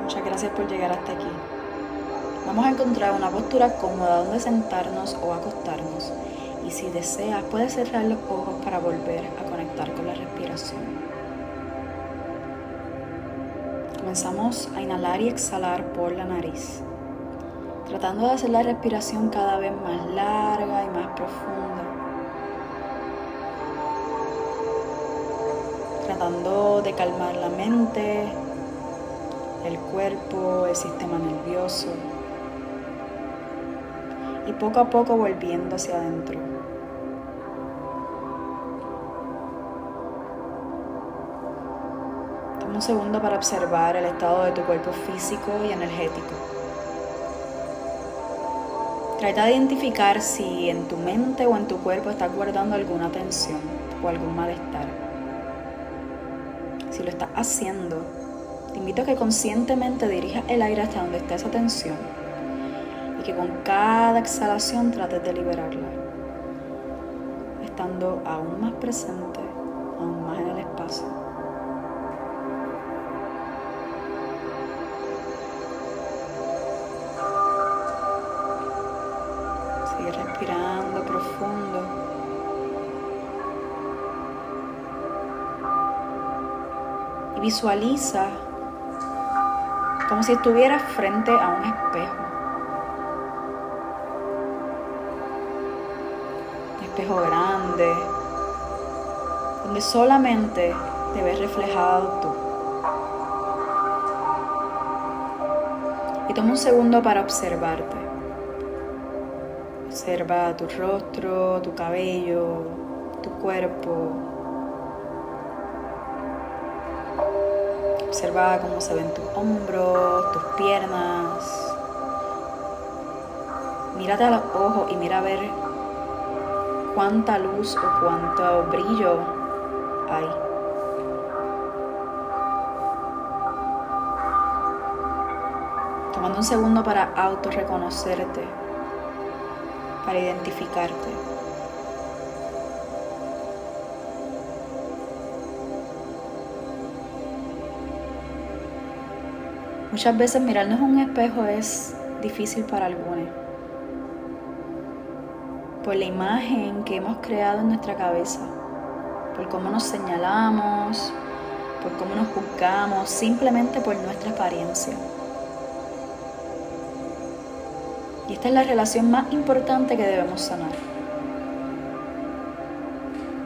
Muchas gracias por llegar hasta aquí. Vamos a encontrar una postura cómoda donde sentarnos o acostarnos y si deseas puedes cerrar los ojos para volver a conectar con la respiración. Comenzamos a inhalar y exhalar por la nariz, tratando de hacer la respiración cada vez más larga y más profunda. Tratando de calmar la mente, el cuerpo, el sistema nervioso y poco a poco volviendo hacia adentro. Toma un segundo para observar el estado de tu cuerpo físico y energético. Trata de identificar si en tu mente o en tu cuerpo estás guardando alguna tensión o algún malestar. Si lo estás haciendo, te invito a que conscientemente dirijas el aire hasta donde está esa tensión y que con cada exhalación trates de liberarla, estando aún más presente, aún más en el espacio. Sigue respirando profundo. Visualiza como si estuvieras frente a un espejo. espejo grande, donde solamente te ves reflejado tú. Y toma un segundo para observarte. Observa tu rostro, tu cabello, tu cuerpo. Observa cómo se ven tus hombros, tus piernas. Mírate a los ojos y mira a ver cuánta luz o cuánto brillo hay. Tomando un segundo para autorreconocerte, para identificarte. Muchas veces mirarnos un espejo es difícil para algunos por la imagen que hemos creado en nuestra cabeza, por cómo nos señalamos, por cómo nos juzgamos, simplemente por nuestra apariencia. Y esta es la relación más importante que debemos sanar.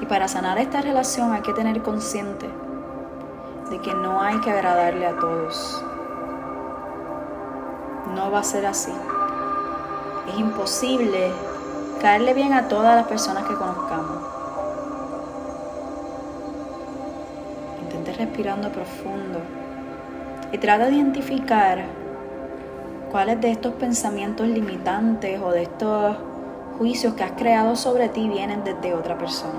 Y para sanar esta relación hay que tener consciente de que no hay que agradarle a todos. No va a ser así. Es imposible caerle bien a todas las personas que conozcamos. Intente respirando profundo y trata de identificar cuáles de estos pensamientos limitantes o de estos juicios que has creado sobre ti vienen desde otra persona.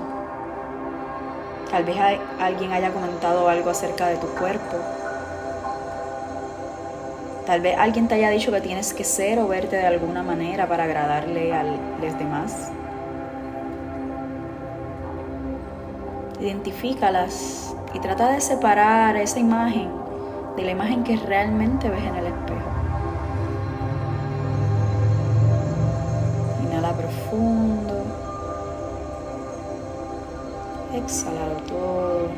Tal vez alguien haya comentado algo acerca de tu cuerpo Tal vez alguien te haya dicho que tienes que ser o verte de alguna manera para agradarle a los demás. Identifícalas y trata de separar esa imagen de la imagen que realmente ves en el espejo. Inhala profundo. Exhala todo.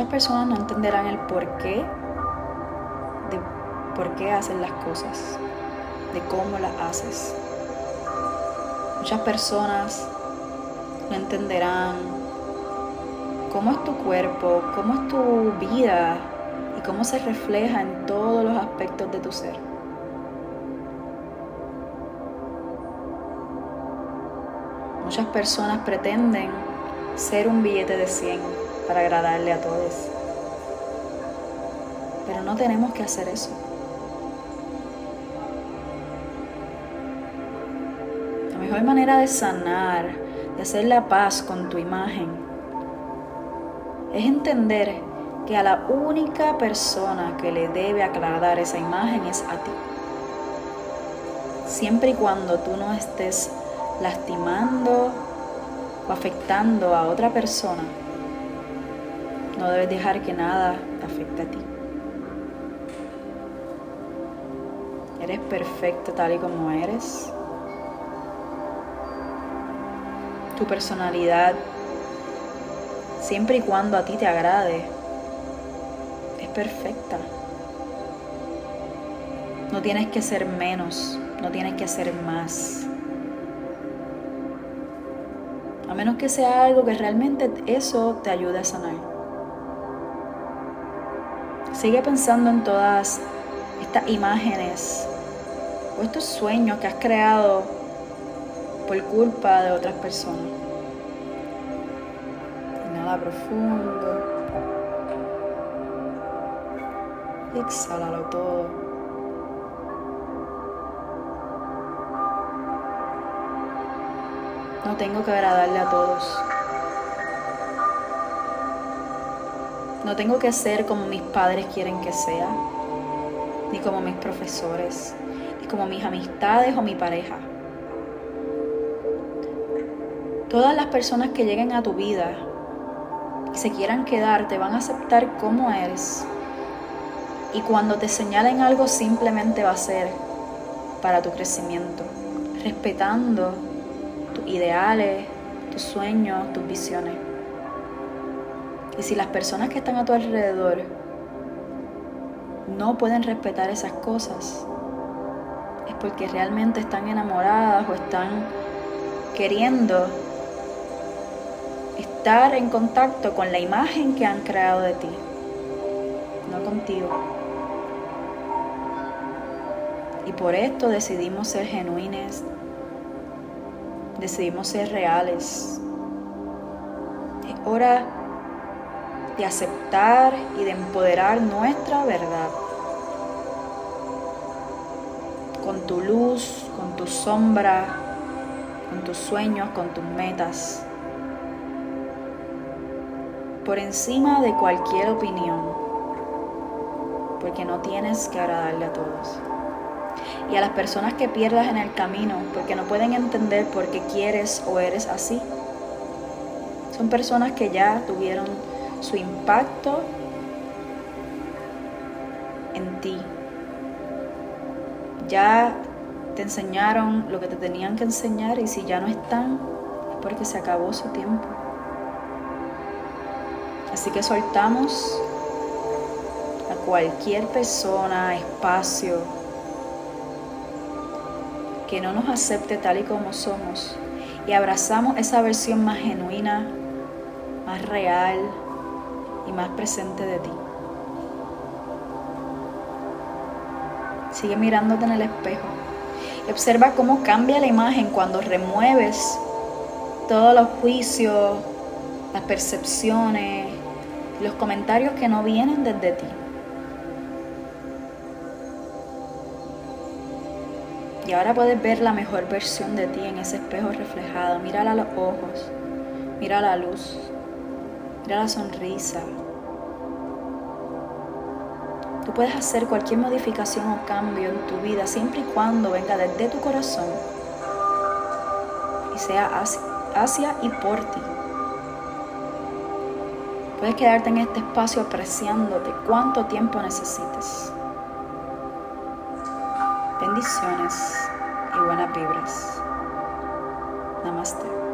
Muchas personas no entenderán el porqué de por qué hacen las cosas, de cómo las haces. Muchas personas no entenderán cómo es tu cuerpo, cómo es tu vida y cómo se refleja en todos los aspectos de tu ser. Muchas personas pretenden ser un billete de 100 para agradarle a todos. Pero no tenemos que hacer eso. La mejor manera de sanar, de hacer la paz con tu imagen, es entender que a la única persona que le debe aclarar esa imagen es a ti. Siempre y cuando tú no estés lastimando o afectando a otra persona, no debes dejar que nada te afecte a ti. Eres perfecto tal y como eres. Tu personalidad, siempre y cuando a ti te agrade, es perfecta. No tienes que ser menos, no tienes que ser más. A menos que sea algo que realmente eso te ayude a sanar. Sigue pensando en todas estas imágenes o estos sueños que has creado por culpa de otras personas. Inhala profundo. Y exhalalo todo. No tengo que agradarle a todos. No tengo que ser como mis padres quieren que sea, ni como mis profesores, ni como mis amistades o mi pareja. Todas las personas que lleguen a tu vida y se quieran quedar te van a aceptar como eres. Y cuando te señalen algo simplemente va a ser para tu crecimiento, respetando tus ideales, tus sueños, tus visiones. Y si las personas que están a tu alrededor no pueden respetar esas cosas, es porque realmente están enamoradas o están queriendo estar en contacto con la imagen que han creado de ti, no contigo. Y por esto decidimos ser genuines, decidimos ser reales. Es hora de aceptar y de empoderar nuestra verdad. Con tu luz, con tu sombra, con tus sueños, con tus metas. Por encima de cualquier opinión. Porque no tienes que agradarle a todos y a las personas que pierdas en el camino porque no pueden entender por qué quieres o eres así. Son personas que ya tuvieron su impacto en ti. Ya te enseñaron lo que te tenían que enseñar y si ya no están es porque se acabó su tiempo. Así que soltamos a cualquier persona, espacio, que no nos acepte tal y como somos y abrazamos esa versión más genuina, más real y más presente de ti. Sigue mirándote en el espejo y observa cómo cambia la imagen cuando remueves todos los juicios, las percepciones, los comentarios que no vienen desde ti. Y ahora puedes ver la mejor versión de ti en ese espejo reflejado. Mírala a los ojos, mira la luz, mira la sonrisa. Tú puedes hacer cualquier modificación o cambio en tu vida siempre y cuando venga desde tu corazón y sea hacia, y por ti. Puedes quedarte en este espacio apreciándote cuánto tiempo necesites. Bendiciones y buenas vibras. Namaste.